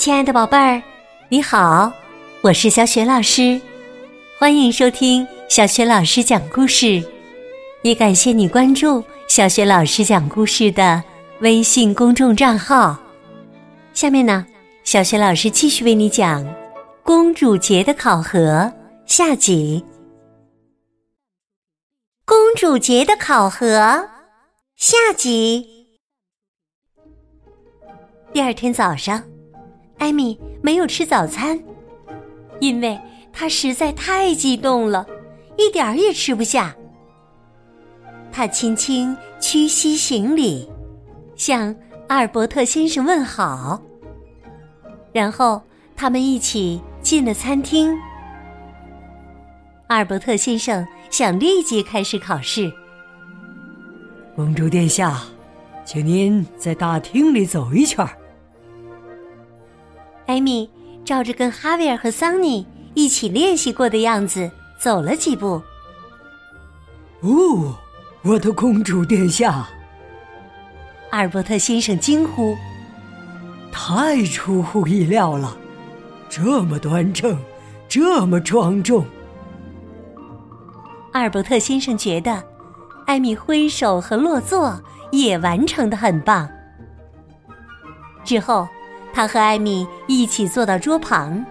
亲爱的宝贝儿，你好，我是小雪老师，欢迎收听小雪老师讲故事。也感谢你关注小雪老师讲故事的微信公众账号。下面呢，小雪老师继续为你讲《公主节的考核》下集。公主节的考核下集。第二天早上。艾米没有吃早餐，因为她实在太激动了，一点儿也吃不下。她轻轻屈膝行礼，向阿尔伯特先生问好，然后他们一起进了餐厅。阿尔伯特先生想立即开始考试。公主殿下，请您在大厅里走一圈儿。艾米照着跟哈维尔和桑尼一起练习过的样子走了几步。哦，我的公主殿下！阿尔伯特先生惊呼：“太出乎意料了，这么端正，这么庄重。”阿尔伯特先生觉得，艾米挥手和落座也完成的很棒。之后。他和艾米一起坐到桌旁，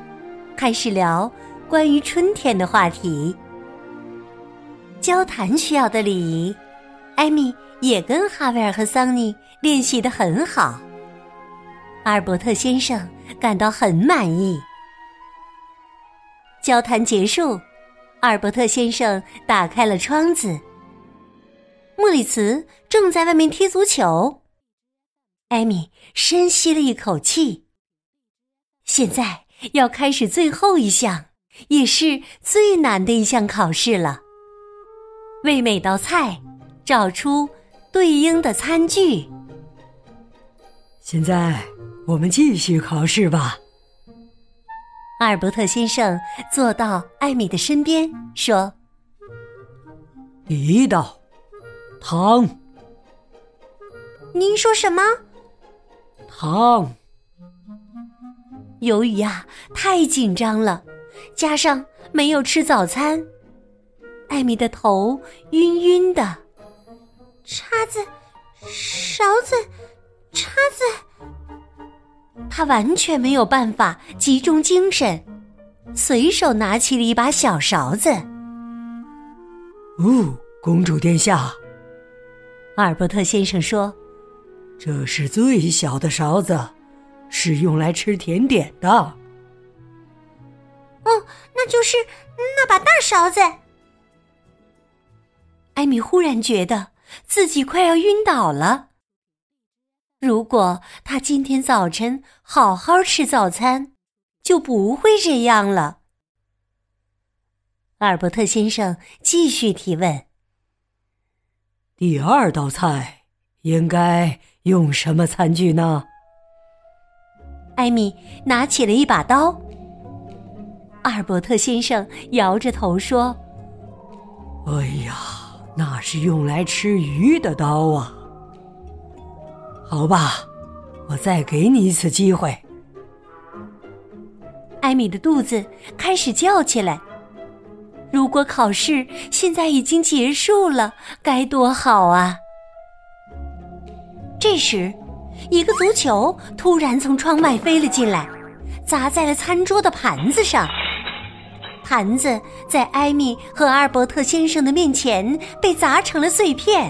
开始聊关于春天的话题。交谈需要的礼仪，艾米也跟哈维尔和桑尼练习的很好。阿尔伯特先生感到很满意。交谈结束，阿尔伯特先生打开了窗子。莫里茨正在外面踢足球。艾米深吸了一口气。现在要开始最后一项，也是最难的一项考试了。为每道菜找出对应的餐具。现在我们继续考试吧。阿尔伯特先生坐到艾米的身边，说：“第一道，汤。”您说什么？汤。由于呀太紧张了，加上没有吃早餐，艾米的头晕晕的。叉子、勺子、叉子，他完全没有办法集中精神，随手拿起了一把小勺子。哦，公主殿下，阿尔伯特先生说。这是最小的勺子，是用来吃甜点的。哦，那就是那把大勺子。艾米忽然觉得自己快要晕倒了。如果他今天早晨好好吃早餐，就不会这样了。阿尔伯特先生继续提问：“第二道菜应该？”用什么餐具呢？艾米拿起了一把刀。阿尔伯特先生摇着头说：“哎呀，那是用来吃鱼的刀啊！好吧，我再给你一次机会。”艾米的肚子开始叫起来。如果考试现在已经结束了，该多好啊！这时，一个足球突然从窗外飞了进来，砸在了餐桌的盘子上。盘子在艾米和阿尔伯特先生的面前被砸成了碎片。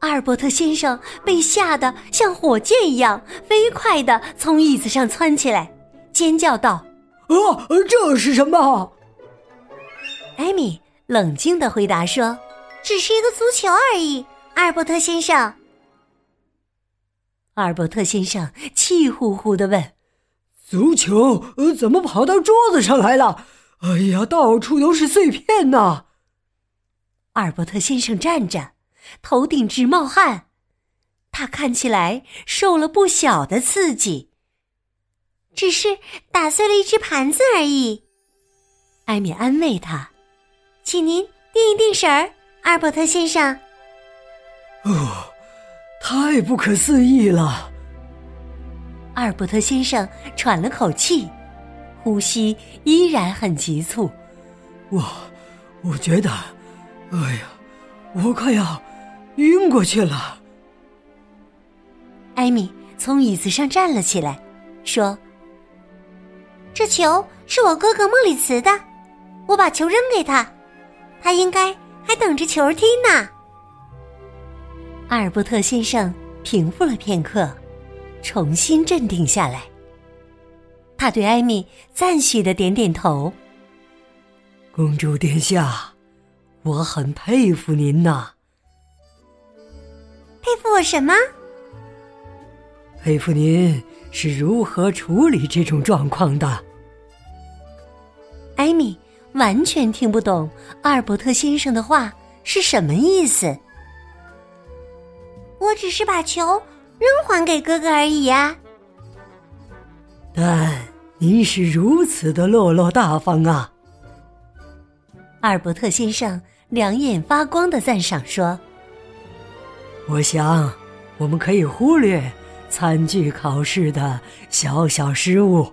阿尔伯特先生被吓得像火箭一样飞快的从椅子上窜起来，尖叫道：“啊，这是什么？”艾米冷静的回答说：“只是一个足球而已。”阿尔伯特先生。阿尔伯特先生气呼呼的问：“足球呃，怎么跑到桌子上来了？哎呀，到处都是碎片呐！”阿尔伯特先生站着，头顶直冒汗，他看起来受了不小的刺激。只是打碎了一只盘子而已。艾米安慰他：“请您定一定神儿，阿尔伯特先生。”哦。太不可思议了！阿尔伯特先生喘了口气，呼吸依然很急促。我，我觉得，哎呀，我快要晕过去了。艾米从椅子上站了起来，说：“这球是我哥哥莫里茨的，我把球扔给他，他应该还等着球踢呢。”阿尔伯特先生平复了片刻。重新镇定下来，他对艾米赞许的点点头。公主殿下，我很佩服您呐。佩服我什么？佩服您是如何处理这种状况的。艾米完全听不懂阿尔伯特先生的话是什么意思。我只是把球。扔还给哥哥而已呀。但您是如此的落落大方啊！阿尔伯特先生两眼发光的赞赏说：“我想，我们可以忽略餐具考试的小小失误。”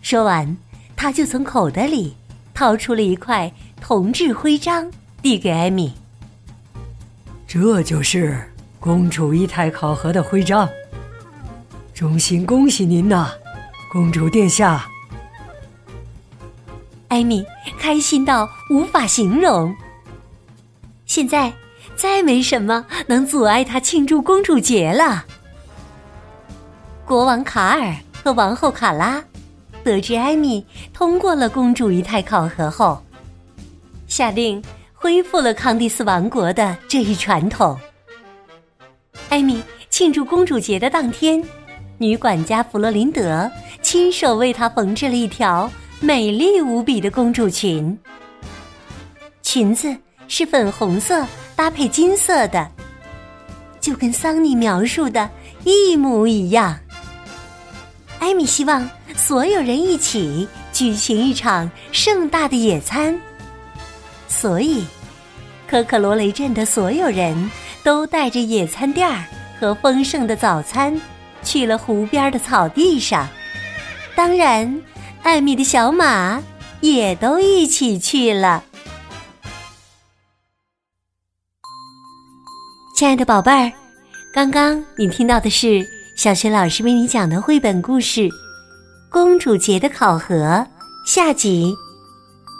说完，他就从口袋里掏出了一块铜制徽章，递给艾米。这就是。公主仪态考核的徽章，衷心恭喜您呐，公主殿下！艾米开心到无法形容。现在再没什么能阻碍她庆祝公主节了。国王卡尔和王后卡拉得知艾米通过了公主仪态考核后，下令恢复了康蒂斯王国的这一传统。艾米庆祝公主节的当天，女管家弗洛林德亲手为她缝制了一条美丽无比的公主裙。裙子是粉红色搭配金色的，就跟桑尼描述的一模一样。艾米希望所有人一起举行一场盛大的野餐，所以可可罗雷镇的所有人。都带着野餐垫儿和丰盛的早餐，去了湖边的草地上。当然，艾米的小马也都一起去了。亲爱的宝贝儿，刚刚你听到的是小学老师为你讲的绘本故事《公主节的考核》下集，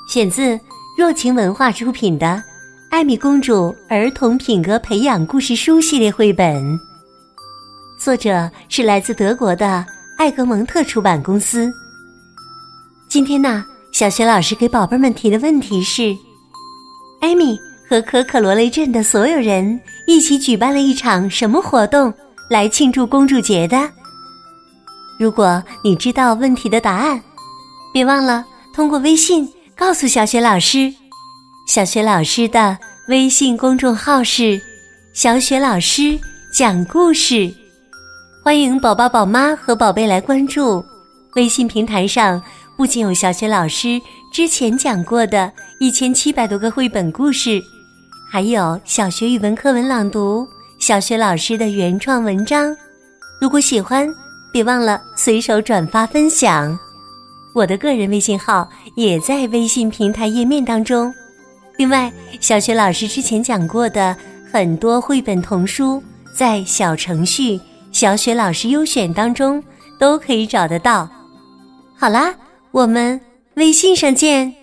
选自若晴文化出品的。艾米公主儿童品格培养故事书系列绘本，作者是来自德国的艾格蒙特出版公司。今天呢，小学老师给宝贝们提的问题是：艾米和可可罗雷镇的所有人一起举办了一场什么活动来庆祝公主节的？如果你知道问题的答案，别忘了通过微信告诉小雪老师。小雪老师的微信公众号是“小雪老师讲故事”，欢迎宝宝、宝妈和宝贝来关注。微信平台上不仅有小雪老师之前讲过的一千七百多个绘本故事，还有小学语文课文朗读、小学老师的原创文章。如果喜欢，别忘了随手转发分享。我的个人微信号也在微信平台页面当中。另外，小雪老师之前讲过的很多绘本童书，在小程序“小雪老师优选”当中都可以找得到。好啦，我们微信上见。